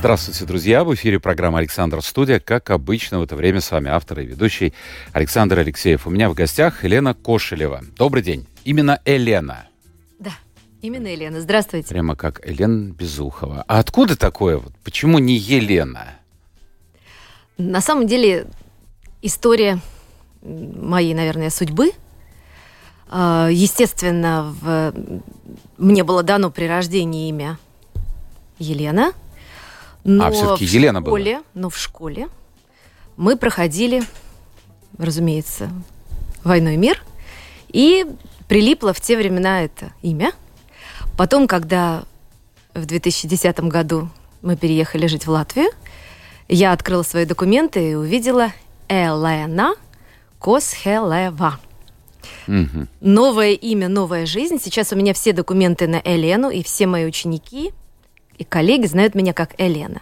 Здравствуйте, друзья! В эфире программа «Александр Студия». Как обычно, в это время с вами автор и ведущий Александр Алексеев. У меня в гостях Елена Кошелева. Добрый день. Именно Елена. Да, именно Елена. Здравствуйте. Прямо как Елена Безухова. А откуда такое? Вот? Почему не Елена? На самом деле, история моей, наверное, судьбы. А, естественно, в... мне было дано при рождении имя Елена – но а, все-таки Елена школе, была. Но в школе мы проходили, разумеется, «Войной мир», и прилипло в те времена это имя. Потом, когда в 2010 году мы переехали жить в Латвию, я открыла свои документы и увидела Елена Косхелева. Угу. Новое имя, новая жизнь. Сейчас у меня все документы на Елену, и все мои ученики и коллеги знают меня как Елена.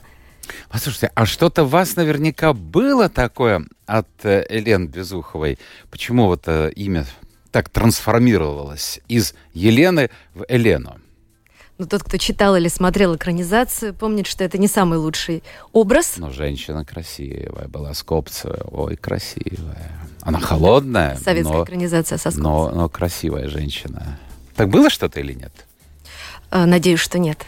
Послушайте, а что-то у вас наверняка было такое от э, Елены Безуховой? Почему вот э, имя так трансформировалось из Елены в Елену? Ну, тот, кто читал или смотрел экранизацию, помнит, что это не самый лучший образ. Но женщина красивая была, Скопцева. Ой, красивая. Она холодная. Советская но, экранизация со но, но красивая женщина. Так было что-то или нет? Э, надеюсь, что нет.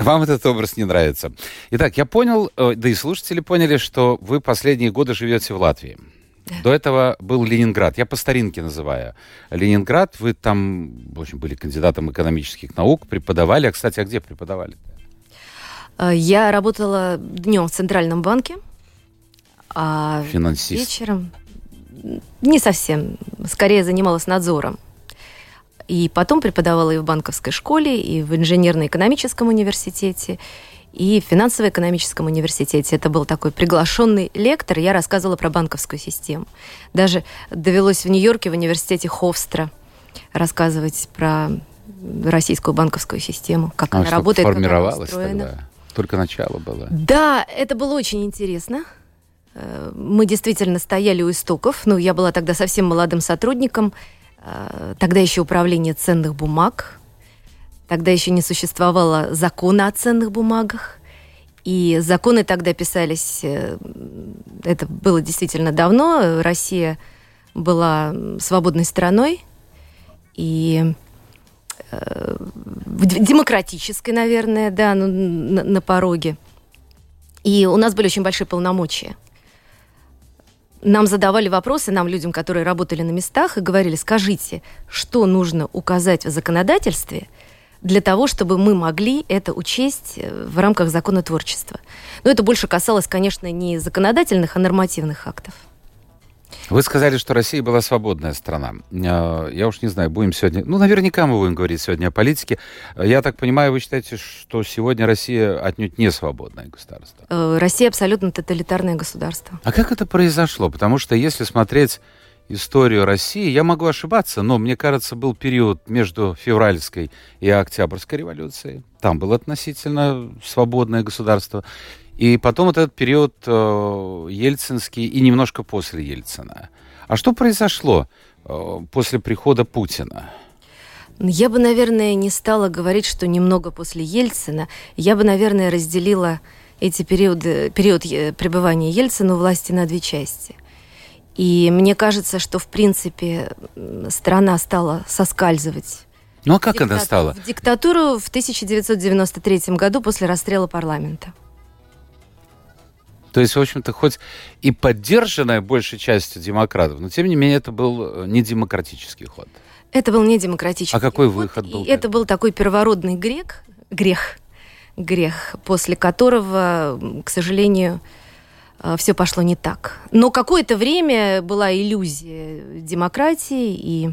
Вам этот образ не нравится. Итак, я понял, э, да и слушатели поняли, что вы последние годы живете в Латвии. Да. До этого был Ленинград. Я по старинке называю. Ленинград, вы там, в общем, были кандидатом экономических наук, преподавали. А, кстати, а где преподавали? Э, я работала днем в Центральном банке, а Финансист. вечером не совсем. Скорее занималась надзором. И потом преподавала и в банковской школе, и в инженерно-экономическом университете, и в финансово-экономическом университете. Это был такой приглашенный лектор, я рассказывала про банковскую систему. Даже довелось в Нью-Йорке в университете Хофстра рассказывать про российскую банковскую систему, как а она работает, как она устроена. Тогда. Только начало было. Да, это было очень интересно. Э, мы действительно стояли у истоков. Ну, я была тогда совсем молодым сотрудником. Э, тогда еще управление ценных бумаг, тогда еще не существовало закона о ценных бумагах, и законы тогда писались, э, это было действительно давно, Россия была свободной страной, и э, демократической, наверное, да, ну, на, на пороге. И у нас были очень большие полномочия нам задавали вопросы, нам, людям, которые работали на местах, и говорили, скажите, что нужно указать в законодательстве для того, чтобы мы могли это учесть э, в рамках законотворчества. Но это больше касалось, конечно, не законодательных, а нормативных актов. Вы сказали, что Россия была свободная страна. А, я уж не знаю, будем сегодня... Ну, наверняка мы будем говорить сегодня о политике. Я так понимаю, вы считаете, что сегодня Россия отнюдь не свободное государство? Э, Россия абсолютно тоталитарное государство. А как это произошло? Потому что если смотреть историю России, я могу ошибаться, но мне кажется, был период между февральской и октябрьской революцией. Там было относительно свободное государство. И потом вот этот период э, ельцинский и немножко после Ельцина. А что произошло э, после прихода Путина? Я бы, наверное, не стала говорить, что немного после Ельцина. Я бы, наверное, разделила эти периоды, период э, пребывания Ельцина у власти на две части. И мне кажется, что, в принципе, страна стала соскальзывать ну а как диктату- она стала? В диктатуру в 1993 году после расстрела парламента. То есть, в общем-то, хоть и поддержанная большей частью демократов, но тем не менее это был э, не демократический ход. Это был не демократический. А какой выход был? это был такой первородный грех, грех, грех, после которого, к сожалению, э, все пошло не так. Но какое-то время была иллюзия демократии и,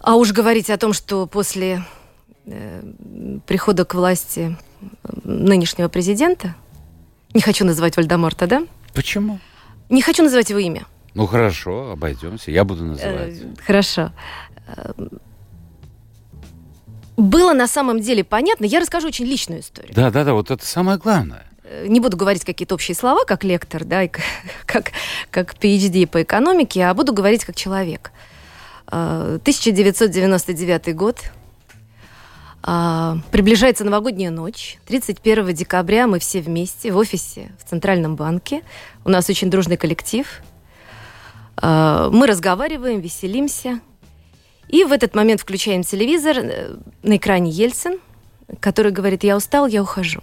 а уж говорить о том, что после э, прихода к власти нынешнего президента не хочу называть Вальдеморта, да? Почему? Не хочу называть его имя. Ну хорошо, обойдемся. Я буду называть. Э, хорошо. Э, было на самом деле понятно. Я расскажу очень личную историю. Да, да, да, вот это самое главное. Э, не буду говорить какие-то общие слова, как лектор, да, и как, как PhD по экономике, а буду говорить как человек. 1999 год. Приближается новогодняя ночь. 31 декабря мы все вместе в офисе в Центральном банке. У нас очень дружный коллектив – Э, мы разговариваем, веселимся. И в этот момент включаем телевизор. Э, на экране Ельцин, который говорит, я устал, я ухожу.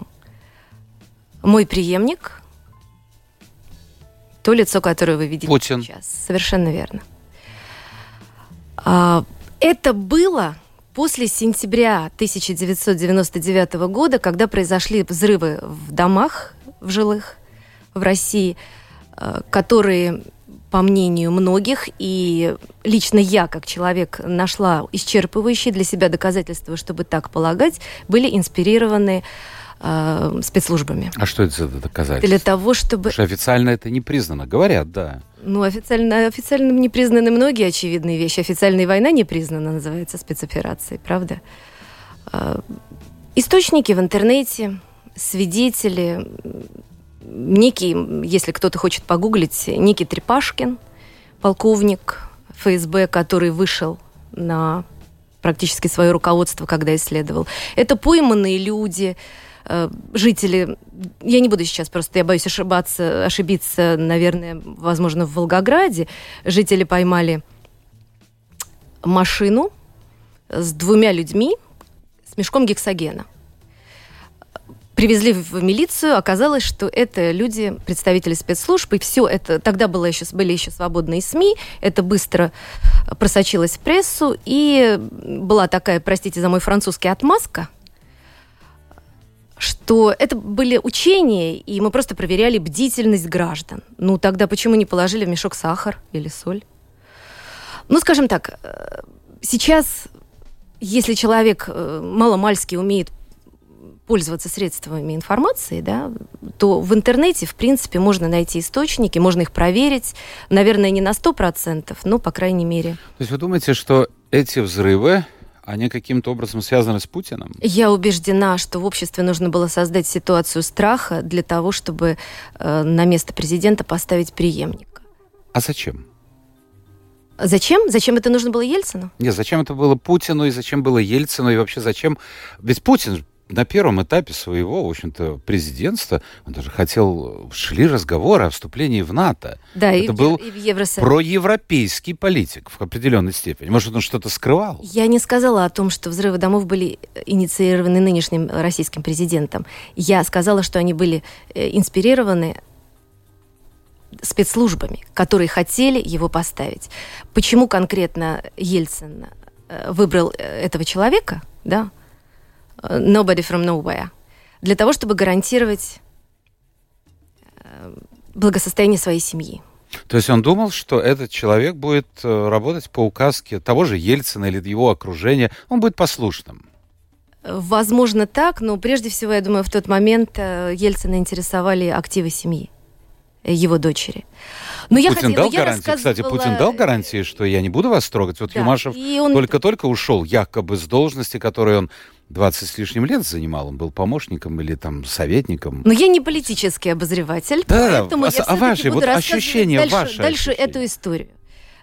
Мой преемник, то лицо, которое вы видите Путин. сейчас. Совершенно верно. А, это было после сентября 1999 года, когда произошли взрывы в домах в жилых в России, э, которые по мнению многих, и лично я, как человек, нашла исчерпывающие для себя доказательства, чтобы так полагать, были инспирированы спецслужбами. А что это за доказательства? Для того, чтобы... Потому что официально это не признано. Говорят, да. Ну, официально, официально не признаны многие очевидные вещи. Официальная война не признана, называется спецоперацией, правда? Э, источники в интернете, свидетели, некий, если кто-то хочет погуглить, некий Трепашкин, полковник ФСБ, который вышел на практически свое руководство, когда исследовал. Это пойманные люди, э, жители, я не буду сейчас просто, я боюсь ошибаться, ошибиться, наверное, возможно, в Волгограде. Жители поймали машину с двумя людьми с мешком гексогена привезли в милицию, оказалось, что это люди, представители спецслужб, и все это, тогда было еще, были еще свободные СМИ, это быстро просочилось в прессу, и была такая, простите за мой французский, отмазка, что это были учения, и мы просто проверяли бдительность граждан. Ну, тогда почему не положили в мешок сахар или соль? Ну, скажем так, э, сейчас, если человек э, маломальски умеет пользоваться средствами информации, да, то в интернете, в принципе, можно найти источники, можно их проверить. Наверное, не на 100%, но, по крайней мере. То есть вы думаете, что эти взрывы, они каким-то образом связаны с Путиным? Я убеждена, что в обществе нужно было создать ситуацию страха для того, чтобы э, на место президента поставить преемника. А зачем? Зачем? Зачем это нужно было Ельцину? Нет, зачем это было Путину, и зачем было Ельцину, и вообще зачем... Ведь Путин на первом этапе своего, в общем-то, президентства, он даже хотел, шли разговоры о вступлении в НАТО. Да, Это и был и в Евросоюз. проевропейский политик в определенной степени. Может, он что-то скрывал? Я не сказала о том, что взрывы домов были инициированы нынешним российским президентом. Я сказала, что они были э, инспирированы спецслужбами, которые хотели его поставить. Почему конкретно Ельцин э, выбрал э, этого человека, да, nobody from nowhere, для того, чтобы гарантировать э, благосостояние своей семьи. То есть он думал, что этот человек будет э, работать по указке того же Ельцина или его окружения, он будет послушным. Возможно так, но прежде всего, я думаю, в тот момент э, Ельцина интересовали активы семьи его дочери. Но Путин я хотела, дал я гарантии, рассказывала... кстати, Путин дал гарантии, что я не буду вас трогать. Вот да, Юмашев он... только-только ушел, якобы с должности, которую он 20 с лишним лет занимал, он был помощником или там советником. Но я не политический обозреватель, да, поэтому а, я а ваши буду вот ощущения, дальше, ваши дальше ощущения. эту историю.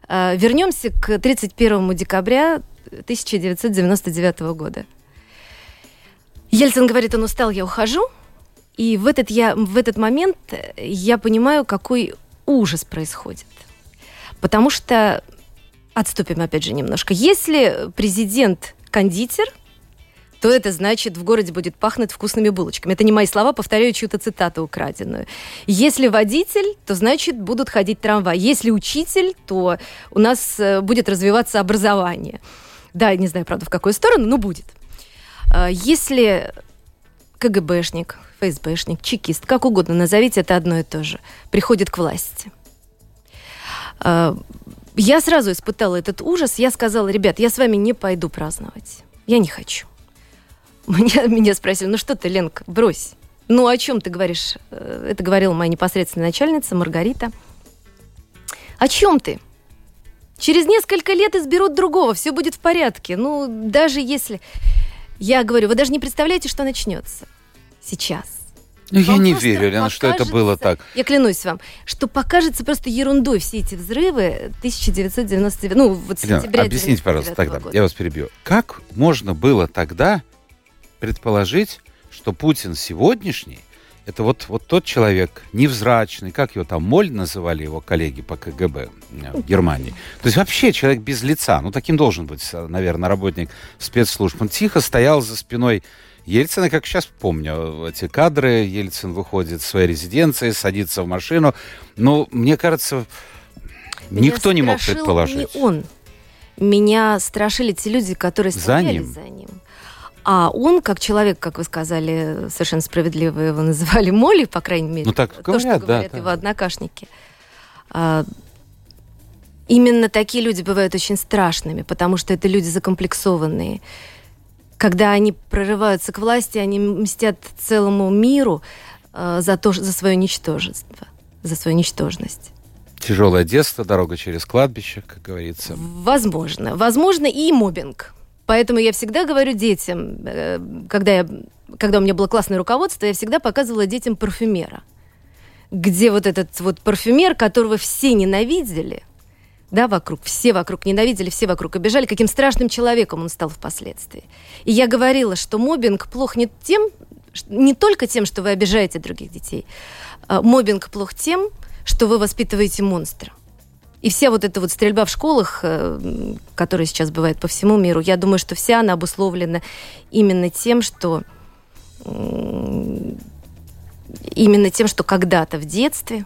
А, вернемся к 31 декабря 1999 года. Ельцин говорит, он устал, я ухожу. И в этот, я, в этот момент я понимаю, какой ужас происходит. Потому что, отступим опять же немножко, если президент кондитер, то это значит, в городе будет пахнуть вкусными булочками. Это не мои слова, повторяю чью-то цитату украденную. Если водитель, то значит будут ходить трамваи. Если учитель, то у нас э, будет развиваться образование. Да, не знаю, правда, в какую сторону, но будет. А, если КГБшник, ФСБшник, чекист, как угодно назовите, это одно и то же, приходит к власти. А, я сразу испытала этот ужас. Я сказала, ребят, я с вами не пойду праздновать. Я не хочу. Меня, меня спросили, ну что ты, Ленка, брось. Ну, о чем ты говоришь? Э, это говорила моя непосредственная начальница Маргарита. О чем ты? Через несколько лет изберут другого, все будет в порядке. Ну, даже если... Я говорю, вы даже не представляете, что начнется сейчас. Ну, я не верю, Лена, что это было покажется- так. Я клянусь вам, что покажется просто ерундой все эти взрывы 1999, ну, вот Елена, сентября объясните, пожалуйста, 99 тогда, года. я вас перебью. Как можно было тогда предположить, что Путин сегодняшний это вот, вот тот человек невзрачный, как его там, Моль называли его коллеги по КГБ э, в Германии. То есть вообще человек без лица. Ну, таким должен быть, э, наверное, работник спецслужб. Он тихо стоял за спиной Ельцина, как сейчас помню, эти кадры. Ельцин выходит из своей резиденции, садится в машину. Ну, мне кажется, Меня никто не мог предположить. Не он. Меня страшили те люди, которые За стояли ним. за ним. А он, как человек, как вы сказали, совершенно справедливо его называли Молли, по крайней мере. Ну, так то, говорят, что да, говорят да. его однокашники. А, именно такие люди бывают очень страшными, потому что это люди закомплексованные. Когда они прорываются к власти, они мстят целому миру а, за, то, за свое ничтожество, за свою ничтожность. Тяжелое детство, дорога через кладбище, как говорится. Возможно. Возможно, и мобинг. Поэтому я всегда говорю детям, э, когда, я, когда у меня было классное руководство, я всегда показывала детям парфюмера. Где вот этот вот парфюмер, которого все ненавидели, да, вокруг, все вокруг ненавидели, все вокруг обижали, каким страшным человеком он стал впоследствии. И я говорила, что мобинг плох не тем, не только тем, что вы обижаете других детей. А Мобинг плох тем, что вы воспитываете монстра. И вся вот эта вот стрельба в школах, э, которая сейчас бывает по всему миру, я думаю, что вся она обусловлена именно тем, что именно тем, что когда-то в детстве,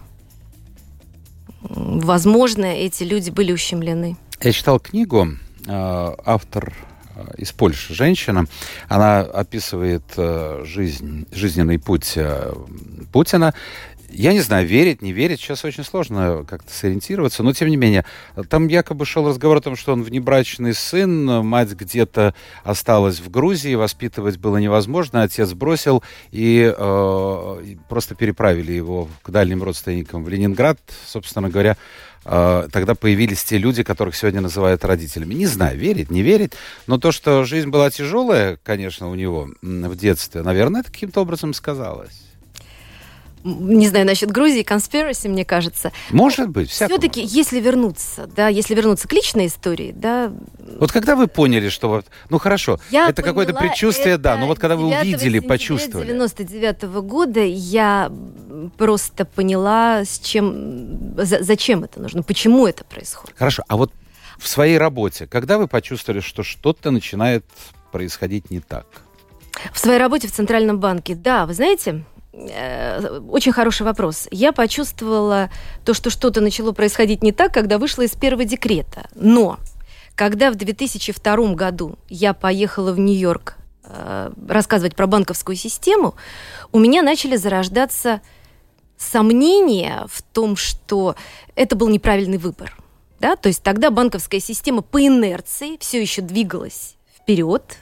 возможно, эти люди были ущемлены. Я читал книгу, э, автор э, из Польши, женщина, она описывает жизнь, жизненный путь Путина. Я не знаю, верить, не верить, сейчас очень сложно как-то сориентироваться, но тем не менее, там якобы шел разговор о том, что он внебрачный сын, мать где-то осталась в Грузии, воспитывать было невозможно, отец бросил и, э, просто переправили его к дальним родственникам в Ленинград, собственно говоря, э, тогда появились те люди, которых сегодня называют родителями. Не знаю, верить, не верить, но то, что жизнь была тяжелая, конечно, у него в детстве, наверное, это каким-то образом сказалось. Не знаю насчет Грузии, conspiracy, мне кажется. Может быть, всякое Все-таки, если вернуться, да, если вернуться к личной истории, да, Вот когда вы поняли, что вот, ну хорошо, Я это какое-то предчувствие, да, это но вот когда вы 9 увидели, почувствовали. 99 года я просто поняла, с чем, за- зачем это нужно, почему это происходит. Хорошо, а вот в своей работе, когда вы почувствовали, что что-то начинает происходить не так? В своей работе в Центральном банке, да, вы знаете, очень хороший вопрос. Я почувствовала то, что что-то начало происходить не так, когда вышла из первого декрета. Но когда в 2002 году я поехала в Нью-Йорк э, рассказывать про банковскую систему, у меня начали зарождаться сомнения в том, что это был неправильный выбор. Да? То есть тогда банковская система по инерции все еще двигалась вперед,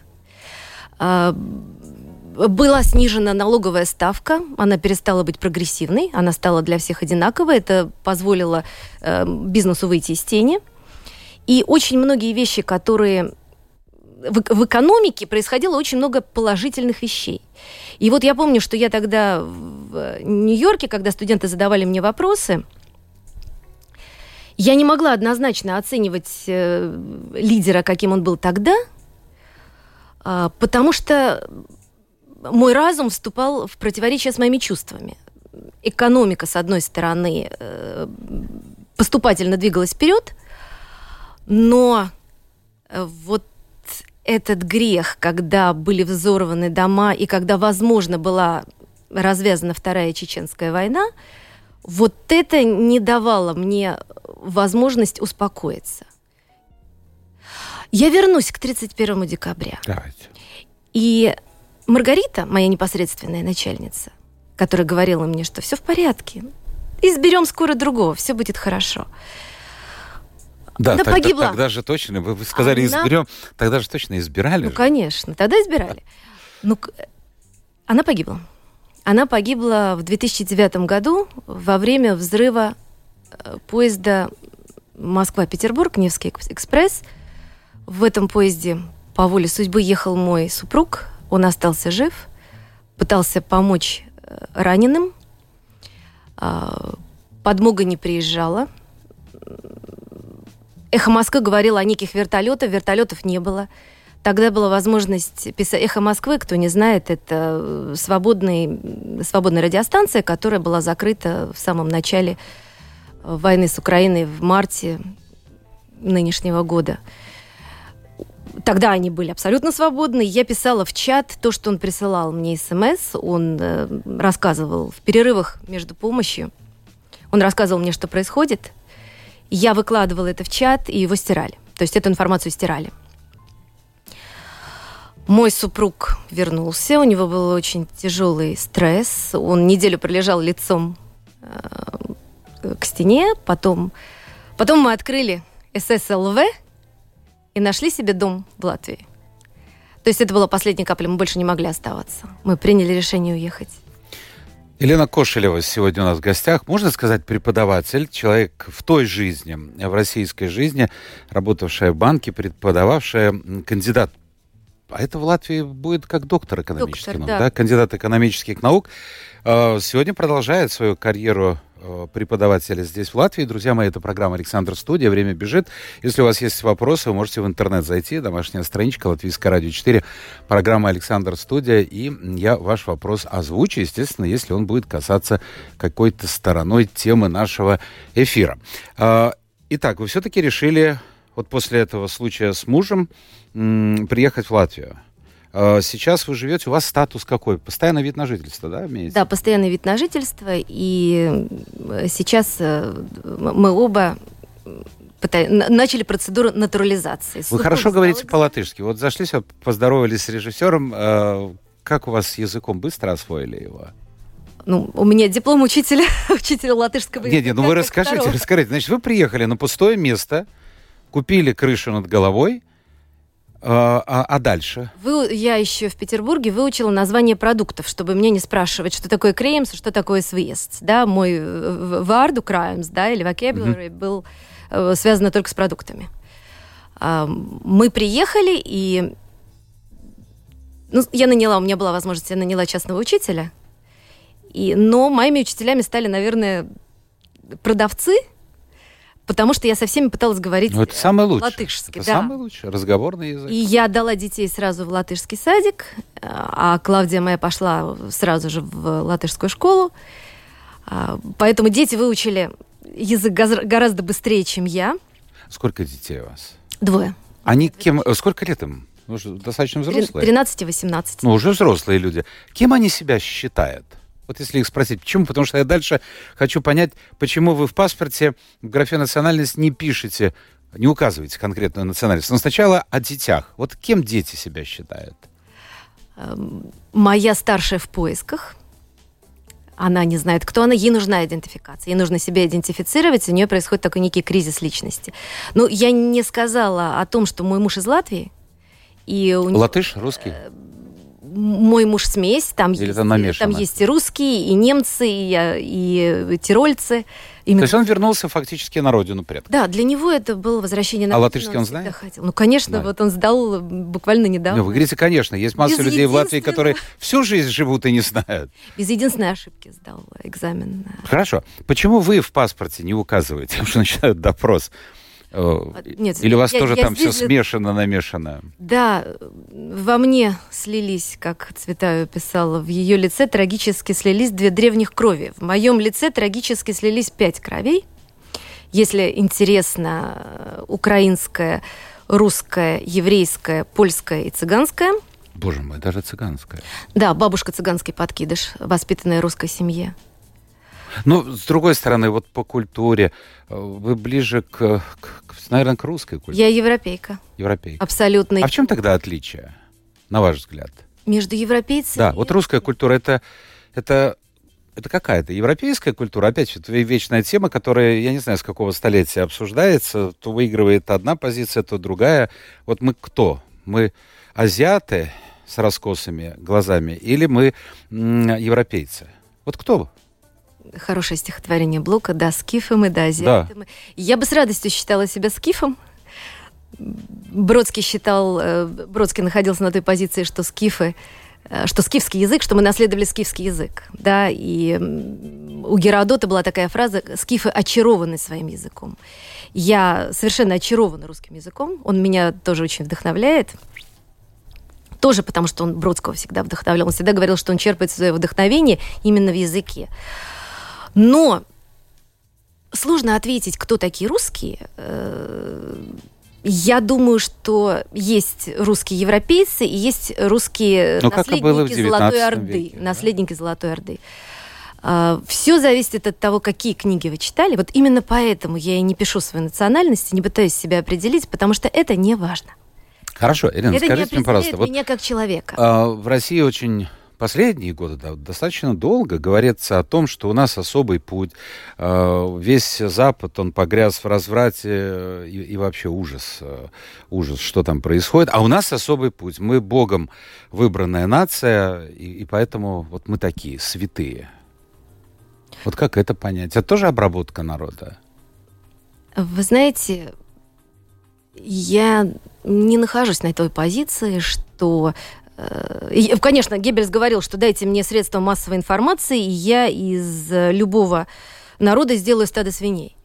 а, была снижена налоговая ставка, она перестала быть прогрессивной, она стала для всех одинаковой, это позволило э, бизнесу выйти из тени. И очень многие вещи, которые в, в экономике происходило очень много положительных вещей. И вот я помню, что я тогда в Нью-Йорке, когда студенты задавали мне вопросы, я не могла однозначно оценивать э, лидера, каким он был тогда, а, потому что мой разум вступал в противоречие с моими чувствами. Экономика, с одной стороны, э, поступательно двигалась вперед, но э, вот этот грех, когда были взорваны дома и когда, возможно, была развязана Вторая Чеченская война, вот это не давало мне возможность успокоиться. Я вернусь к 31 декабря. Давайте. И Маргарита, моя непосредственная начальница, которая говорила мне, что все в порядке, изберем скоро другого, все будет хорошо. Да, Она тогда, погибла. тогда же точно, вы, сказали, Она- изберем, тогда же точно избирали. Ну, же. конечно, тогда избирали. Ну, она погибла. Она погибла в 2009 году во время взрыва э, поезда Москва-Петербург, Невский экспресс. В этом поезде по воле судьбы ехал мой супруг. Он остался жив, пытался помочь э, раненым. А, подмога не приезжала. Эхо Москвы говорило о неких вертолетах, вертолетов не было. Тогда была возможность писать «Эхо Москвы», кто не знает, это э, свободный, свободная радиостанция, которая была закрыта в самом начале войны с Украиной в марте нынешнего года. Тогда они были абсолютно свободны. Я писала в чат то, что он присылал мне смс. Он э, рассказывал в перерывах между помощью. Он рассказывал мне, что происходит. Я выкладывала это в чат, и его стирали. То есть эту информацию стирали. Мой супруг вернулся, у него был очень тяжелый стресс. Он неделю пролежал лицом э, к стене, потом, потом мы открыли ССЛВ и нашли себе дом в Латвии. То есть это была последняя капля, мы больше не могли оставаться. Мы приняли решение уехать. Елена Кошелева сегодня у нас в гостях. Можно сказать, преподаватель, человек в той жизни, в российской жизни, работавшая в банке, преподававшая, кандидат а это в Латвии будет как доктор экономических доктор, наук, да. да, кандидат экономических наук. А, сегодня продолжает свою карьеру преподавателя здесь, в Латвии. Друзья мои, это программа «Александр Студия». Время бежит. Если у вас есть вопросы, вы можете в интернет зайти. Домашняя страничка Латвийская радио 4. Программа «Александр Студия». И я ваш вопрос озвучу, естественно, если он будет касаться какой-то стороной темы нашего эфира. А, итак, вы все-таки решили вот после этого случая с мужем приехать в Латвию. А, сейчас вы живете, у вас статус какой? Постоянный вид на жительство, да, имеется? Да, постоянный вид на жительство. И сейчас э, мы оба начали процедуру натурализации. Вы хорошо говорите по-латышски. Вот зашли, поздоровались с режиссером. Как у вас с языком? Быстро освоили его? Ну, у меня диплом учителя, учителя латышского языка. Нет, нет, ну вы расскажите, второго. расскажите. Значит, вы приехали на пустое место, купили крышу над головой, а, а, а дальше? Вы, я еще в Петербурге выучила название продуктов, чтобы мне не спрашивать, что такое кремс, что такое свест. Да, мой варду краймс, да, или vocabulary mm-hmm. был э, связан только с продуктами. А, мы приехали, и ну, я наняла, у меня была возможность, я наняла частного учителя, и, но моими учителями стали, наверное, продавцы, потому что я со всеми пыталась говорить ну, это самое лучшее. латышски. Это да. самый лучший разговорный язык. И я дала детей сразу в латышский садик, а Клавдия моя пошла сразу же в латышскую школу. А, поэтому дети выучили язык гораздо быстрее, чем я. Сколько детей у вас? Двое. Они кем... Сколько лет им? Уже достаточно взрослые? 13 и 18. Ну, уже взрослые люди. Кем они себя считают? Вот если их спросить, почему? Потому что я дальше хочу понять, почему вы в паспорте в графе национальность не пишете, не указываете конкретную национальность. Но сначала о детях. Вот кем дети себя считают? Эм, моя старшая в поисках. Она не знает, кто она, ей нужна идентификация, ей нужно себя идентифицировать, у нее происходит такой некий кризис личности. Но я не сказала о том, что мой муж из Латвии, и у Латыш, русский? Мой муж смесь, там, Или есть, там есть и русские, и немцы, и, и тирольцы. Именно. То есть он вернулся фактически на родину предков? Да, для него это было возвращение на а родину. А латышский он, он знает? Хотел. Ну, конечно, да. вот он сдал буквально недавно. Ну, вы говорите, конечно, есть масса Без людей в Латвии, которые всю жизнь живут и не знают. Без единственной ошибки сдал экзамен. Хорошо. Почему вы в паспорте не указываете, потому что начинают допрос? Э, Нет, Или у вас я, тоже я там здесь... все смешано, намешано? Да, во мне слились, как Цветаю писала, в ее лице трагически слились две древних крови. В моем лице трагически слились пять кровей. Если интересно, украинская, русская, еврейская, польская и цыганская. Боже мой, даже цыганская. Да, бабушка цыганский подкидыш, воспитанная русской семье. Ну, с другой стороны, вот по культуре, э, вы ближе к, к наверное, к русской культуре. Я европейка. Европейка. Абсолютно. А в чем тогда отличие, на ваш взгляд? Между европейцами? Да, вот русская культура это, это, это какая-то европейская культура, опять же, вечная тема, которая, я не знаю, с какого столетия обсуждается, то выигрывает одна позиция, то другая. Вот мы кто? Мы азиаты с раскосыми глазами или мы европейцы? Вот кто Хорошее стихотворение Блока, да, скифы мы, да, азиаты мы. Я бы с радостью считала себя скифом. Бродский считал, э, Бродский находился на той позиции, что скифы Э, что скифский язык, что мы наследовали скифский язык. Да, и у Геродота была такая фраза «скифы очарованы своим языком». Я совершенно очарована русским языком, он меня тоже очень вдохновляет. Тоже потому, что он Бродского всегда вдохновлял. Он всегда говорил, что он черпает свое вдохновение именно в языке. Но сложно ответить, кто такие русские, э, я думаю, что есть русские европейцы и есть русские ну, наследники Золотой Орды. Веке, да? Наследники Золотой Орды. А, Все зависит от того, какие книги вы читали. Вот именно поэтому я и не пишу свою национальность, не пытаюсь себя определить, потому что это не важно. Хорошо, Ирина, это скажите мне, пожалуйста. Вот, меня как человека. А, в России очень последние годы достаточно долго говорится о том, что у нас особый путь. Э, весь Запад, он погряз в разврате э, и, и вообще ужас, э, ужас, что там происходит. А у нас особый путь. Мы Богом выбранная нация, и, и поэтому вот мы такие, святые. Вот как это понять? Это тоже обработка народа? Вы знаете, я не нахожусь на той позиции, что конечно, Геббельс говорил, что дайте мне средства массовой информации, и я из э, любого народа сделаю стадо свиней.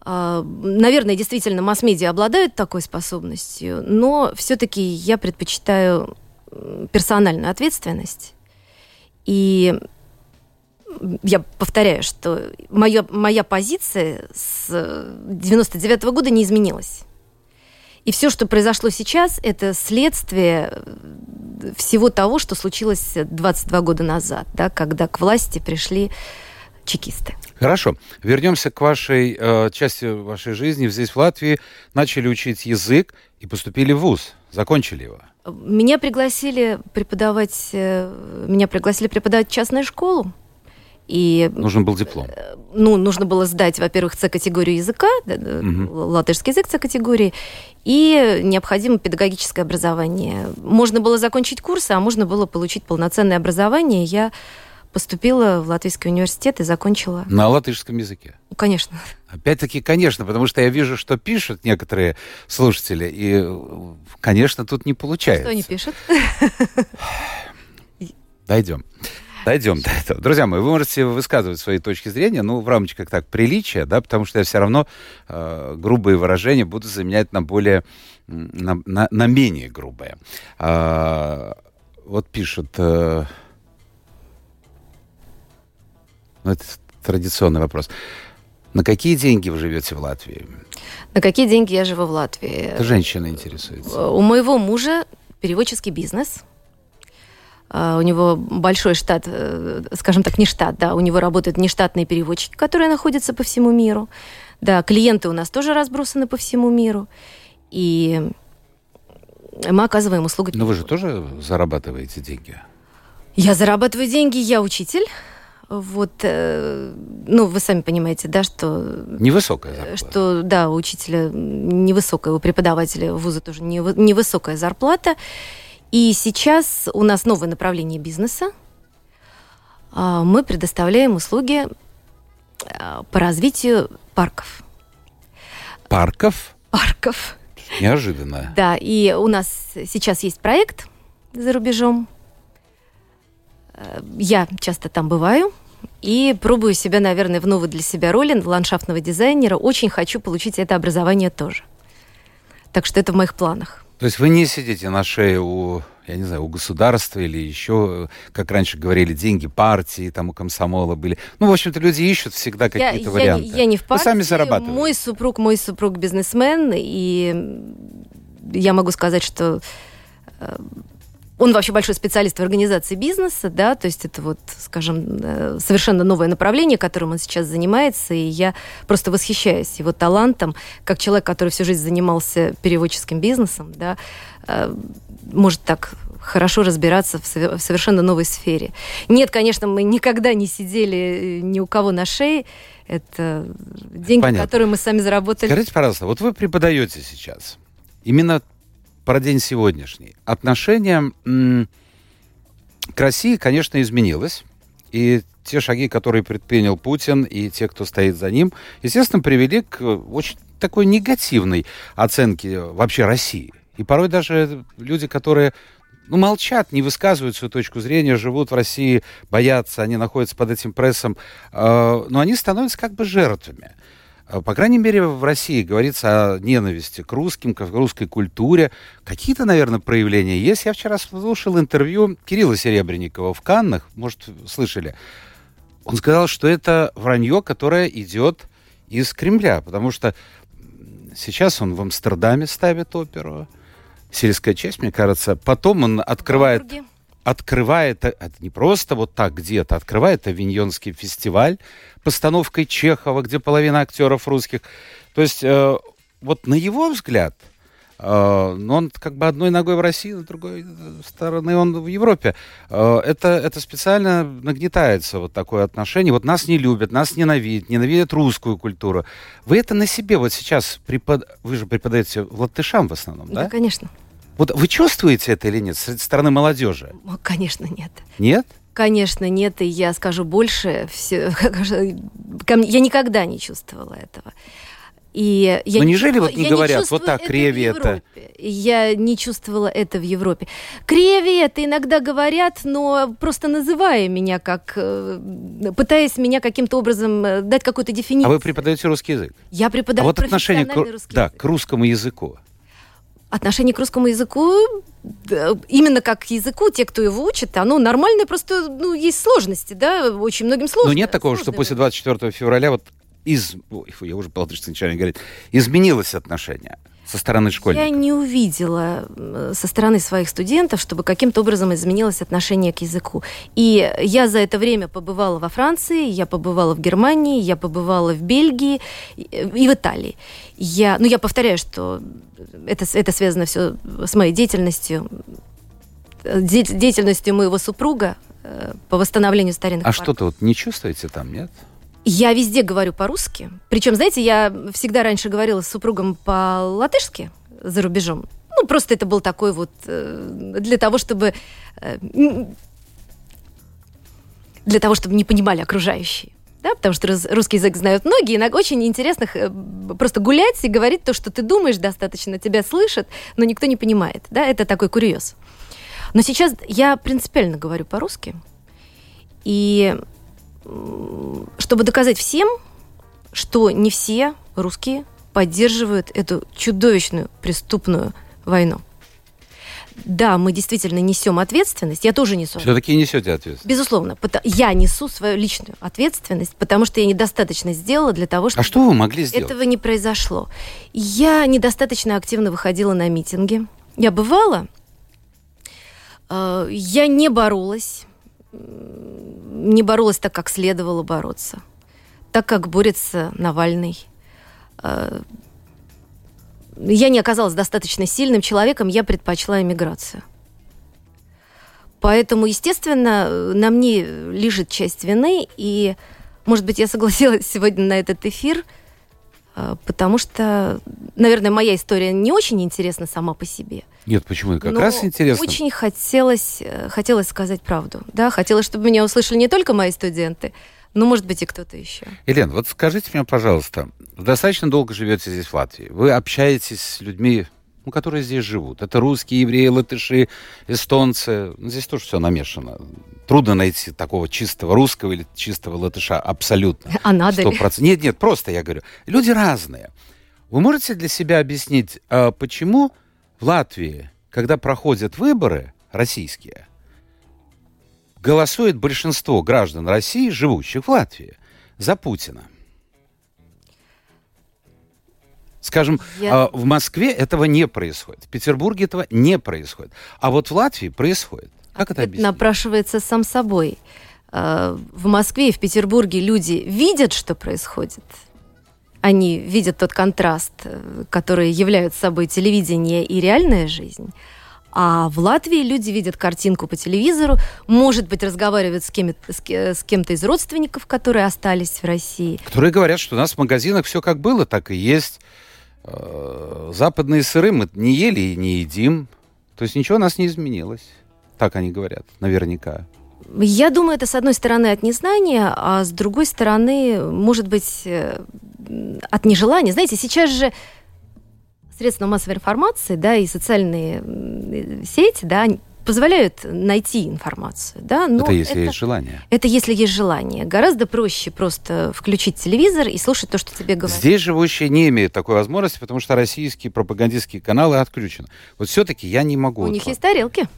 А, наверное, действительно, масс-медиа обладают такой способностью, но все-таки я предпочитаю персональную ответственность. И я повторяю, что моя, моя позиция с 99 -го года не изменилась. И все, что произошло сейчас, это следствие э, всего того, что случилось 22 года назад, да, когда к власти пришли чекисты. Хорошо. Вернемся к вашей э, части вашей жизни. Здесь, в Латвии, начали учить язык и поступили в ВУЗ. Закончили его. Меня пригласили преподавать, э, меня пригласили преподавать частную школу. И, нужен был диплом. Э, ну, нужно было сдать, во-первых, С-категорию языка, угу. латышский язык С-категории, и необходимо педагогическое образование. Можно было закончить курсы, а можно было получить полноценное образование. Я поступила в Латвийский университет и закончила. На латышском языке? Конечно. Опять-таки, конечно, потому что я вижу, что пишут некоторые слушатели, и, конечно, тут не получается. Что они пишут? Дойдем. Дойдем до этого. Друзья мои, вы можете высказывать свои точки зрения, ну, в рамочках так приличия, да, потому что я все равно э, грубые выражения буду заменять на более, на, на, на менее грубые. А, вот пишут... Э, ну, это традиционный вопрос. На какие деньги вы живете в Латвии? На какие деньги я живу в Латвии? Это женщина интересуется. У моего мужа переводческий бизнес – у него большой штат, э, скажем так, не штат, да, у него работают нештатные переводчики, которые находятся по всему миру. Да, клиенты у нас тоже разбросаны по всему миру. И мы оказываем услуги. Но вы же тоже зарабатываете деньги? Я зарабатываю деньги, я учитель. Вот, э, ну, вы сами понимаете, да, что... Невысокая зарплата. Что, да, у учителя невысокая, у преподавателя вуза тоже невысокая зарплата. И сейчас у нас новое направление бизнеса. А, мы предоставляем услуги а, по развитию парков. Парков? Парков. Неожиданно. Да, и у нас сейчас есть проект за рубежом. Э, я часто там бываю и пробую себя, наверное, в новой для себя роли ландшафтного дизайнера. Очень хочу получить это образование тоже. Так что это в моих планах. То есть вы не сидите на шее у, я не знаю, у государства или еще, как раньше говорили, деньги партии, там у комсомола были. Ну, в общем-то, люди ищут всегда какие-то варианты. Я, я не в партии. Вы сами зарабатываете. Мой супруг, мой супруг бизнесмен, и я могу сказать, что э, он вообще большой специалист в организации бизнеса, да, то есть это вот, скажем, э, совершенно новое направление, которым он сейчас занимается, и я просто восхищаюсь его талантом, как человек, который всю жизнь занимался переводческим бизнесом, да, э, может так хорошо разбираться в совершенно новой сфере. Нет, конечно, мы никогда не сидели э, ни у кого на шее, это деньги, Понятно. которые мы сами заработали. Скажите, пожалуйста, вот вы преподаете сейчас, именно про день сегодняшний. Отношение к России, конечно, изменилось. И те шаги, которые предпринял Путин и те, кто стоит за ним, естественно, привели к очень такой негативной оценке вообще России. И порой даже люди, которые ну, молчат, не высказывают свою точку зрения, живут в России, боятся, они находятся под этим прессом, э, но они становятся как бы жертвами. Э, по крайней мере, в России говорится о ненависти к русским, к русской культуре. Какие-то, наверное, проявления есть. Я вчера слушал интервью Кирилла Серебренникова в Каннах, может, слышали. Он сказал, что это вранье, которое идет из Кремля, потому что сейчас он в Амстердаме ставит оперу, сельская часть, мне кажется. Потом он открывает... Открывает, э, это не просто вот так где-то, открывает Авиньонский фестиваль постановкой Чехова, где половина актеров русских. То есть э, вот на его взгляд, э, но он как бы одной ногой в России, с другой стороны он в Европе. Э, это, это специально нагнетается вот такое отношение. Вот нас не любят, нас ненавидят, ненавидят русскую культуру. Вы это на себе вот сейчас препод... Вы же преподаете латышам в основном, да? Да, конечно. Вот вы чувствуете это или нет со стороны молодежи? Конечно, нет. Нет? Конечно, нет, и я скажу больше. Все, я никогда не чувствовала этого. И я Но неужели вот не говорят, не вот так, креви это? Я не чувствовала это в Европе. Креви это иногда говорят, но просто называя меня как, э, пытаясь меня каким-то образом э, дать какую-то дефиницию. А вы преподаете русский язык? Я преподаю а вот отношение к, да, к русскому языку. Отношение к русскому языку, именно как к языку, те, кто его учит, оно нормальное, просто ну, есть сложности, да, очень многим сложно. Но нет такого, что после 24 февраля вот из... Ой, я уже по начинаю говорить. Изменилось отношение со стороны школьников? Я не увидела со стороны своих студентов, чтобы каким-то образом изменилось отношение к языку. И я за это время побывала во Франции, я побывала в Германии, я побывала в Бельгии и в Италии. Я, ну, я повторяю, что это, это связано все с моей деятельностью, деятельностью моего супруга э, по восстановлению старинных А что-то вот не чувствуете там, нет? Я везде говорю по-русски. Причем, знаете, я всегда раньше говорила с супругом по-латышски за рубежом. Ну, просто это был такой вот э, для того, чтобы э, для того, чтобы не понимали окружающие. Да, потому что русский язык знают многие, иногда очень интересно э, просто гулять и говорить то, что ты думаешь достаточно, тебя слышат, но никто не понимает. Да, это такой курьез. Но сейчас я принципиально говорю по-русски. И чтобы доказать всем, что не все русские поддерживают эту чудовищную преступную войну. Да, мы действительно несем ответственность. Я тоже несу. Все-таки несете ответственность. Безусловно. Я несу свою личную ответственность, потому что я недостаточно сделала для того, чтобы... А что вы могли сделать? Этого не произошло. Я недостаточно активно выходила на митинги. Я бывала. Э, я не боролась не боролась так, как следовало бороться. Так, как борется Навальный. Э, я не оказалась достаточно сильным человеком, я предпочла эмиграцию. Поэтому, естественно, на мне лежит часть вины, и, может быть, я согласилась сегодня на этот эфир – а, потому что, наверное, моя история не очень интересна сама по себе. Нет, почему? Как раз интересно. Очень хотелось, э, хотелось сказать правду. Да, хотелось, чтобы меня услышали не только мои студенты, но, может быть, и кто-то еще. Елена, вот скажите мне, пожалуйста, достаточно долго живете здесь, в Латвии. Вы общаетесь с людьми, ну, которые здесь живут. Это русские, евреи, латыши, эстонцы. Ну, здесь тоже все намешано. Трудно найти такого чистого русского или чистого латыша абсолютно. А надо 100%. ли? Нет, нет, просто я говорю. Люди разные. Вы можете для себя объяснить, а почему в Латвии, когда проходят выборы российские, голосует большинство граждан России, живущих в Латвии, за Путина? Скажем, Я... А, в Москве этого не происходит, в Петербурге этого не происходит, а вот в Латвии происходит. Как это объяснить? Напрашивается сам собой. А, в Москве и в Петербурге люди видят, что происходит. Они видят тот контраст, э, который является собой телевидение и реальная жизнь. А в Латвии люди видят картинку по телевизору, может быть, разговаривают с, кем- с кем-то из родственников, которые остались в России. Которые говорят, что у нас в магазинах все как было, так и есть. Э, западные сыры мы не ели и не едим. То есть ничего у нас не изменилось. Так они говорят, наверняка. Я думаю, это с одной стороны от незнания, а с другой стороны, может быть, э, от нежелания. Знаете, сейчас же средства массовой информации, да, и социальные сети, да, позволяют найти информацию, да. Но это если это, есть желание. Это если есть желание. Гораздо проще просто включить телевизор и слушать то, что тебе говорят. Здесь живущие не имеют такой возможности, потому что российские пропагандистские каналы отключены. Вот все-таки я не могу. У них есть тарелки.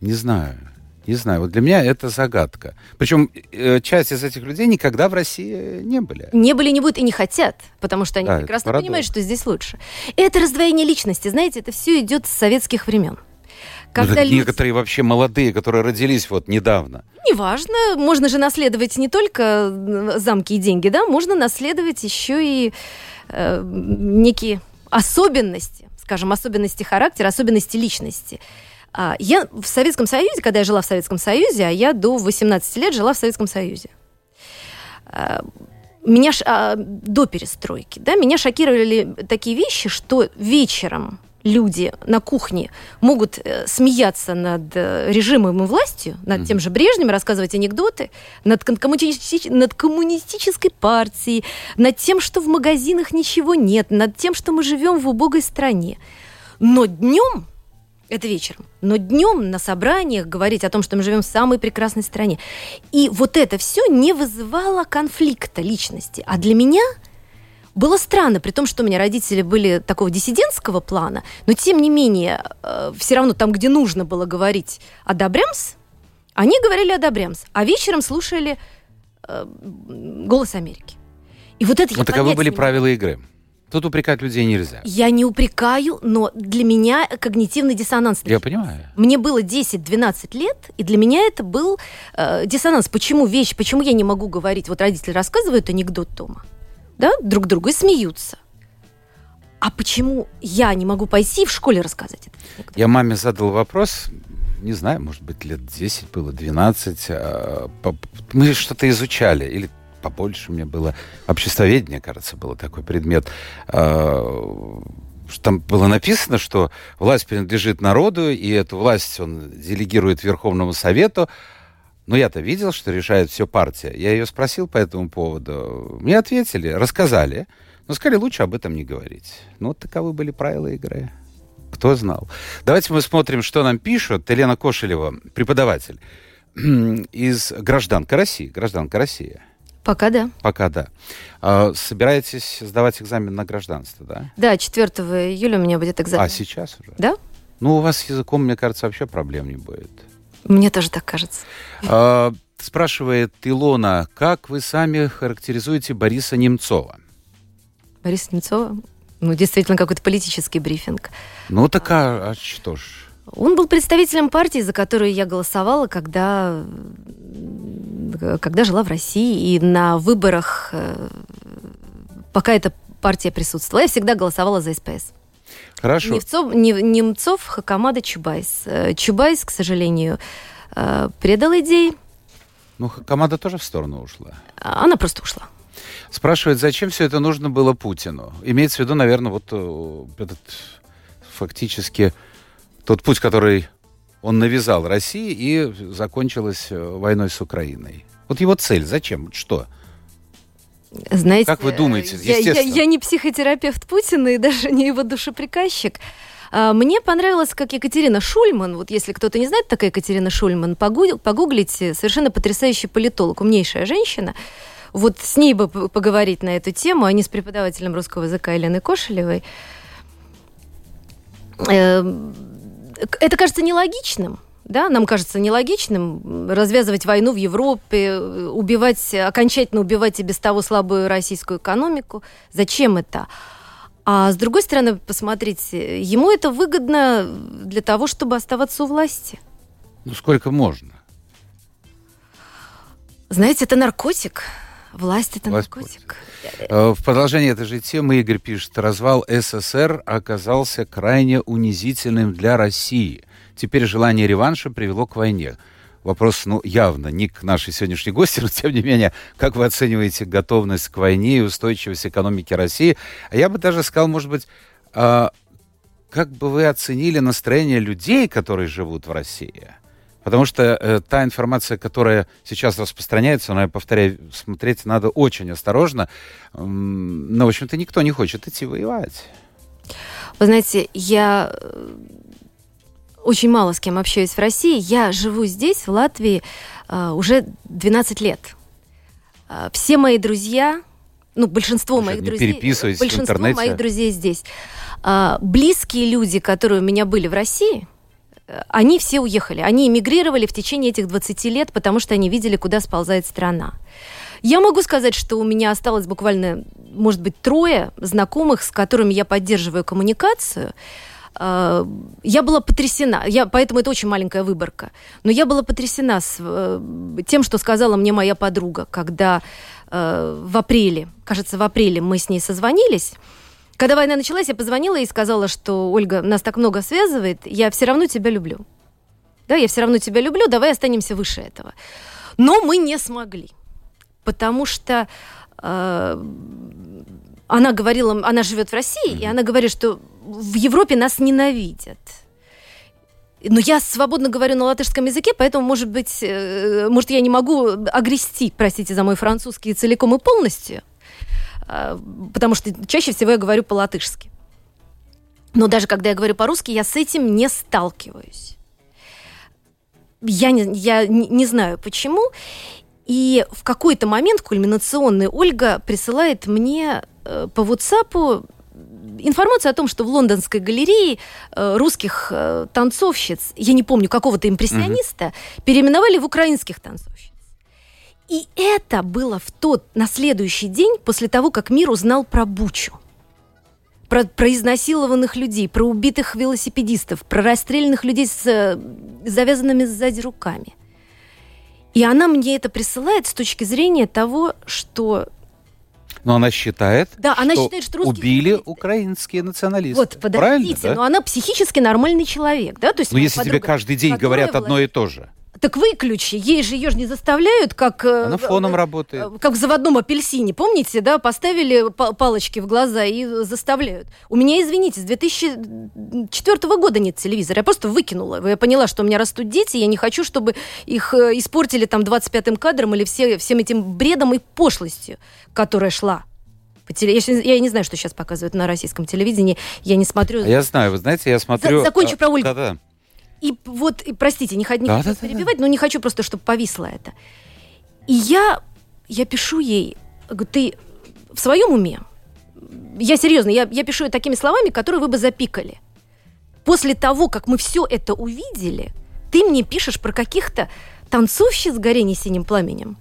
Не знаю. Не знаю, вот для меня это загадка. Причем э, часть из этих людей никогда в России не были. Не были, не будут и не хотят, потому что они да, прекрасно понимают, что здесь лучше. Это раздвоение личности, знаете, это все идет с советских времен. Ну, Когда люди... Некоторые вообще молодые, которые родились вот недавно. Неважно, можно же наследовать не только э, замки и деньги, да, можно наследовать еще и э, некие особенности, скажем, особенности характера, особенности личности. А, я в Советском Союзе, когда я жила в Советском Союзе, а я до 18 лет жила в Советском Союзе, а, меня а, до перестройки, да, меня шокировали такие вещи, что вечером люди на кухне могут э, смеяться над э, режимом и властью, над тем же Брежневым, рассказывать анекдоты, над, коммунисти... над коммунистической партией, над тем, что в магазинах ничего нет, над тем, что мы живем в убогой стране. Но днем это вечером. Но днем на собраниях говорить о том, что мы живем в самой прекрасной стране. И вот это все не вызывало конфликта личности. А для меня было странно, при том, что у меня родители были такого диссидентского плана, но тем не менее, э, все равно там, где нужно было говорить о Добрямс, они говорили о Добрямс, а вечером слушали э, «Голос Америки». И вот это вот таковы были правила игры. Тут упрекать людей нельзя. Я не упрекаю, но для меня когнитивный диссонанс. Я понимаю. Мне было 10-12 лет, и для меня это был э, диссонанс. Почему вещь, почему я не могу говорить? Вот родители рассказывают анекдот дома, да, друг другу и смеются. А почему я не могу пойти в школе рассказать это? Я маме задал вопрос, не знаю, может быть, лет 10 было, 12. А, мы что-то изучали, или побольше мне было. Обществоведение, кажется, было такой предмет. А, там было написано, что власть принадлежит народу, и эту власть он делегирует Верховному Совету. Но я-то видел, что решает все партия. Я ее спросил по этому поводу. Мне ответили, рассказали, но сказали, лучше об этом не говорить. Ну, вот таковы были правила игры. Кто знал? Давайте мы смотрим, что нам пишут. Елена Кошелева, преподаватель из «Гражданка России». «Гражданка России». Пока да. Пока да. А, собираетесь сдавать экзамен на гражданство, да? Да, 4 июля у меня будет экзамен. А сейчас уже? Да. Ну, у вас с языком, мне кажется, вообще проблем не будет. Мне тоже так кажется. А, спрашивает Илона, как вы сами характеризуете Бориса Немцова? Бориса Немцова? Ну, действительно, какой-то политический брифинг. Ну, так а, а что ж? Он был представителем партии, за которую я голосовала, когда когда жила в России, и на выборах, э, пока эта партия присутствовала, я всегда голосовала за СПС. Хорошо. Немцов, Немцов Хакамада, Чубайс. Э, Чубайс, к сожалению, э, предал идеи. Ну, Хакамада тоже в сторону ушла. Она просто ушла. Спрашивает, зачем все это нужно было Путину? Имеется в виду, наверное, вот этот фактически тот путь, который он навязал России и закончилась э, войной с Украиной. Вот его цель, зачем, что? Знаете, как вы думаете? Я, я, я не психотерапевт Путина и даже не его душеприказчик. А, мне понравилось, как Екатерина Шульман, вот если кто-то не знает, такая Екатерина Шульман, погуглите, совершенно потрясающий политолог, умнейшая женщина. Вот с ней бы поговорить на эту тему, а не с преподавателем русского языка Еленой Кошелевой эм, это кажется нелогичным, да, нам кажется нелогичным развязывать войну в Европе, убивать, окончательно убивать и без того слабую российскую экономику. Зачем это? А с другой стороны, посмотрите, ему это выгодно для того, чтобы оставаться у власти. Ну, сколько можно? Знаете, это наркотик. Власть это Власть наркотик. Э, в продолжении этой же темы Игорь пишет, развал СССР оказался крайне унизительным для России. Теперь желание реванша привело к войне. Вопрос, ну, явно не к нашей сегодняшней гости, но тем не менее, как вы оцениваете готовность к войне и устойчивость экономики России? А я бы даже сказал, может быть, а, как бы вы оценили настроение людей, которые живут в России? Потому что э, та информация, которая сейчас распространяется, но я повторяю, смотреть надо очень осторожно. Но, в общем-то, никто не хочет идти воевать. Вы знаете, я э, очень мало с кем общаюсь в России. Я живу здесь, в Латвии, э, уже 12 лет. Э, все мои друзья, ну, большинство Уже моих друзей... переписывайтесь в большинство интернете. моих друзей здесь. Э, Близкие люди, которые у меня были в России, э, они все уехали. Они эмигрировали в течение этих 20 лет, потому что они видели, куда сползает страна. Я могу сказать, что у меня осталось буквально, может быть, трое знакомых, с которыми я поддерживаю коммуникацию. Э, Я была потрясена, я, поэтому это очень маленькая выборка, но я была потрясена с, э, тем, что сказала мне моя подруга, когда э, в апреле, кажется, в апреле мы с ней созвонились. Когда война началась, я позвонила и сказала, что, Ольга, нас так много связывает, я все равно тебя люблю. Да, я все равно тебя люблю, давай останемся выше этого. Но мы не смогли, потому что э, она говорила, она живет в России, и она говорит, что в Европе нас ненавидят. Но я свободно говорю на латышском языке, поэтому, может быть, э, может, я не могу огрести, простите за мой французский, целиком и полностью, э, потому что чаще всего я говорю по-латышски. Но даже когда я говорю по-русски, я с этим не сталкиваюсь. Я не, я не знаю почему. И в какой-то момент кульминационный Ольга присылает мне э, по WhatsApp информацию о том, что в лондонской галерее э, русских э, танцовщиц, я не помню, какого-то импрессиониста, переименовали в украинских танцовщиц. И это было в тот, на следующий день, после того, как мир узнал про Бучу. Про, про изнасилованных людей, про убитых велосипедистов, про расстрелянных людей с э, завязанными сзади руками. И она мне это присылает с точки зрения того, что Но она считает, Да, она что считает, что русские убили украинские националисты. Вот, подождите, Правильно, да? но она психически нормальный человек, да? То есть Но моя если тебе подруга каждый день говорят подстроила- одно и то же, Так выключи, ей же ее же не заставляют, как... э, она фоном э, работает. э, Как в заводном апельсине, помните, да, поставили па- палочки в глаза и заставляют. У меня, извините, с 2004 года нет телевизора, я просто выкинула. Я поняла, что у меня растут дети, я не хочу, чтобы их испортили там 25-м кадром или все, всем этим бредом и пошлостью, которая шла. по теле- Я, не знаю, что сейчас показывают на российском телевидении, я не смотрю. А Я знаю, вы знаете, я смотрю... закончу а, про Ольгу. Да-да. И вот, и, простите, не, не Да, хочу да, вас да, перебивать, но не хочу просто, чтобы повисло это. И я, я пишу ей, говорю, ты в своем уме? Я серьезно, я, я пишу ей такими словами, которые вы бы запикали. После того, как мы все это увидели, ты мне пишешь про каких-то танцовщиц с горение синим пламенем.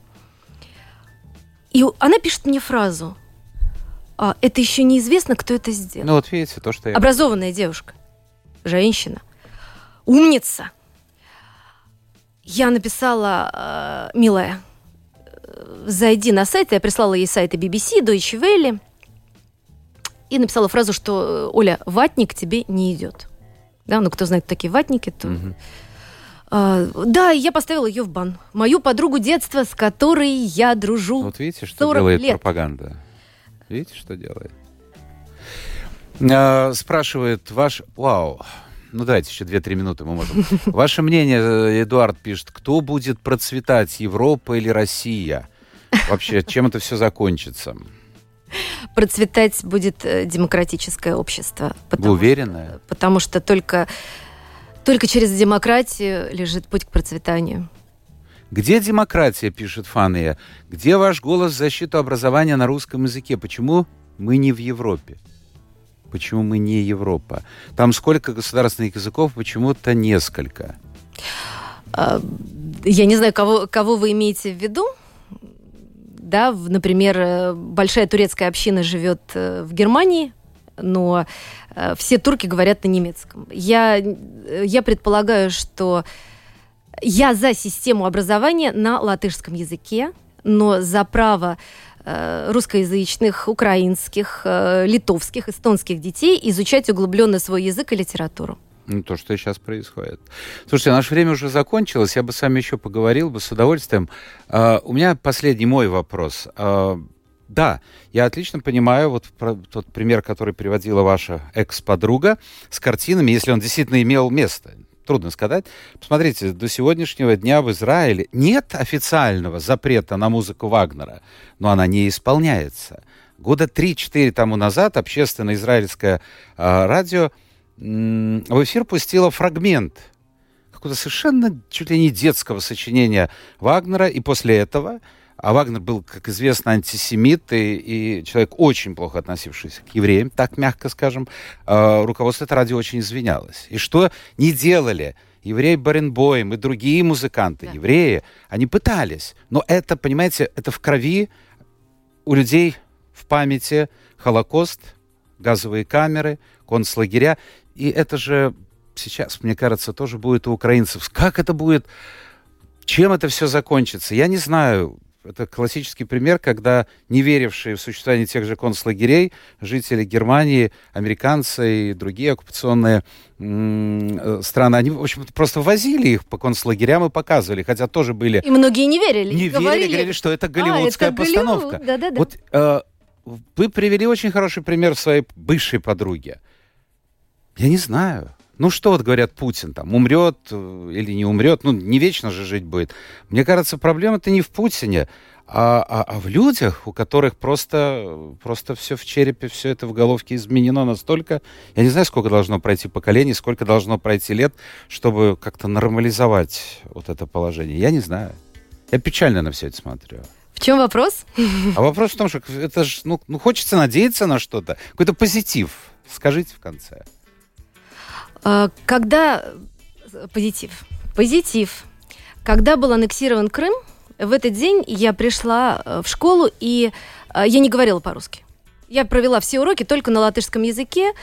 И она пишет мне фразу. «А, это еще неизвестно, кто это сделал. Ну вот видите, то, что я... Образованная девушка, женщина, умница. Я написала, э, милая, э, зайди на сайт, я прислала ей сайты BBC, Deutsche Welle, и написала фразу, что, э, Оля, ватник тебе не идет. Да, ну кто знает, такие ватники, то... Мгм. А, да, я поставила ее в бан. Мою подругу детства, с которой я дружу. Вот видите, что 40 делает лет. пропаганда. Видите, что делает? А, спрашивает ваш... Вау. Ну, давайте еще 2-3 минуты мы можем. Ваше мнение, э, Эдуард пишет, кто будет процветать, Европа или Россия? Вообще, чем это все закончится? Процветать будет э, демократическое общество. Вы потому уверены? потому что только, только через демократию лежит путь к процветанию. Где демократия, пишет Фания? Где ваш голос в защиту образования на русском языке? Почему мы не в Европе? Почему мы не Европа? Там сколько государственных языков? Почему-то несколько. А, Я не знаю, кого, кого вы имеете в виду. Да, например, э, большая турецкая община живет э, в Германии, но э, все турки говорят на немецком. Я, я предполагаю, что я за систему образования на латышском языке, но за право русскоязычных, украинских, э, литовских, эстонских детей изучать углубленно свой язык и литературу. Ну, то, что сейчас происходит. Слушайте, наше время уже закончилось. Я бы с вами еще поговорил бы с удовольствием. А, у меня последний мой вопрос. Да, я отлично понимаю вот тот пример, который приводила ваша экс-подруга с картинами, если он действительно имел место. Трудно сказать. Посмотрите, до сегодняшнего дня в Израиле нет официального запрета на музыку Вагнера, но она не исполняется. Года 3-4 тому назад общественное израильское э, радио м- в эфир пустило фрагмент какого-то совершенно чуть ли не детского сочинения Вагнера, и после этого а Вагнер был, как известно, антисемит и, и человек, очень плохо относившийся к евреям, так мягко скажем. Э, руководство это радио очень извинялось. И что не делали еврей Баренбойм и другие музыканты, да. евреи, они пытались. Но это, понимаете, это в крови у людей в памяти Холокост, газовые камеры, концлагеря. И это же сейчас, мне кажется, тоже будет у украинцев. Как это будет? Чем это все закончится? Я не знаю это классический пример, когда не верившие в существование тех же концлагерей жители Германии, американцы и другие оккупационные э, страны, они, в общем просто возили их по концлагерям и показывали, хотя тоже были... И многие не верили. Не говорили, верили, говорили, что это голливудская а, это постановка. Голливуд. Да, да, да. Вот э, вы привели очень хороший пример своей бывшей подруги. Я не знаю. Ну что вот говорят Путин, там, умрет э, или не умрет, ну не вечно же жить будет. Мне кажется, проблема-то не в Путине, а, а, а в людях, у которых просто, просто все в черепе, все это в головке изменено настолько. Я не знаю, сколько должно пройти поколений, сколько должно пройти лет, чтобы как-то нормализовать вот это положение. Я не знаю. Я печально на все это смотрю. В чем вопрос? А вопрос в том, что это же, ну, ну хочется надеяться на что-то, какой-то позитив. Скажите в конце. А, когда... Позитив. Позитив. Когда был аннексирован Крым, в этот день я пришла э, в школу, и э, я не говорила по-русски. Я провела все уроки только на латышском языке.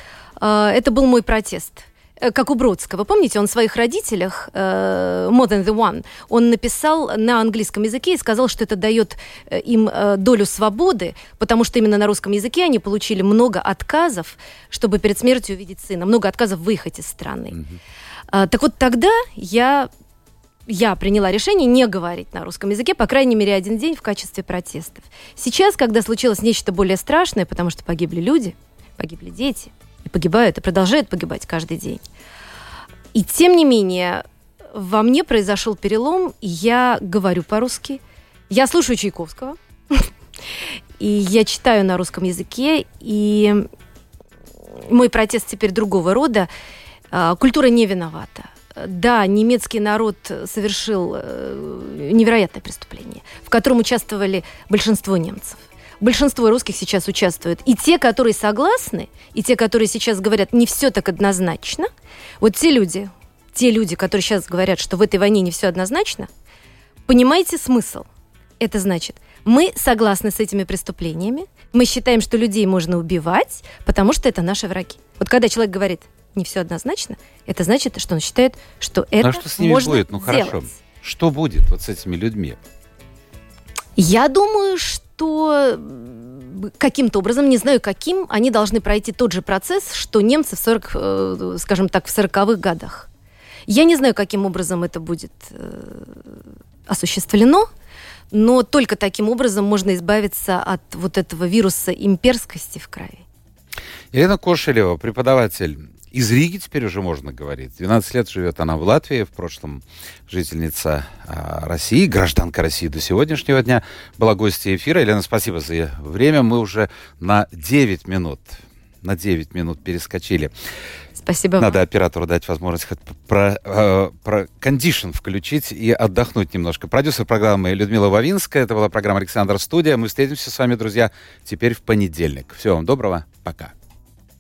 Э, это был мой протест. Э, как у Бродского. Помните, он своих родителях, э, More Than The One, он написал на английском языке и сказал, что это дает э, им долю свободы, потому что именно на русском языке они получили много отказов, чтобы перед смертью увидеть сына, много отказов выехать из страны. Mm-hmm. Так вот тогда я я приняла решение не говорить на русском языке, по крайней мере, один день в качестве протестов. Сейчас, когда случилось нечто более страшное, потому что погибли люди, погибли дети, и погибают, и продолжают погибать каждый день. И тем не менее, во мне произошел перелом, я говорю по-русски, я слушаю Чайковского, и я читаю на русском языке, и мой протест теперь другого рода. А, культура не виновата. Да, немецкий народ совершил э, невероятное преступление, в котором участвовали большинство немцев большинство русских сейчас участвуют. И те, которые согласны, и те, которые сейчас говорят, не все так однозначно, вот те люди, те люди, которые сейчас говорят, что в этой войне не все однозначно, понимаете смысл? Это значит, мы согласны с этими преступлениями, мы считаем, что людей можно убивать, потому что это наши враги. Вот когда человек говорит, не все однозначно, это значит, что он считает, что это а что с ними можно будет? Ну хорошо. Делать. Что будет вот с этими людьми? Я думаю, что каким-то образом, не знаю каким, они должны пройти тот же процесс, что немцы в 40, э, скажем так, в 40-х годах. Я не знаю, каким образом это будет э, осуществлено, но только таким образом можно избавиться от вот этого вируса имперскости в крови. Елена Кошелева, преподаватель из Риги теперь уже можно говорить. 12 лет живет она в Латвии, в прошлом жительница а, России, гражданка России до сегодняшнего дня. Была гостья эфира. Елена, спасибо за время. Мы уже на 9 минут, на 9 минут перескочили. Спасибо Надо вам. оператору дать возможность хоть про, э, про кондишн включить и отдохнуть немножко. Продюсер программы Людмила Вавинская. Это была программа «Александр Студия». Мы встретимся с вами, друзья, теперь в понедельник. Всего вам доброго. Пока.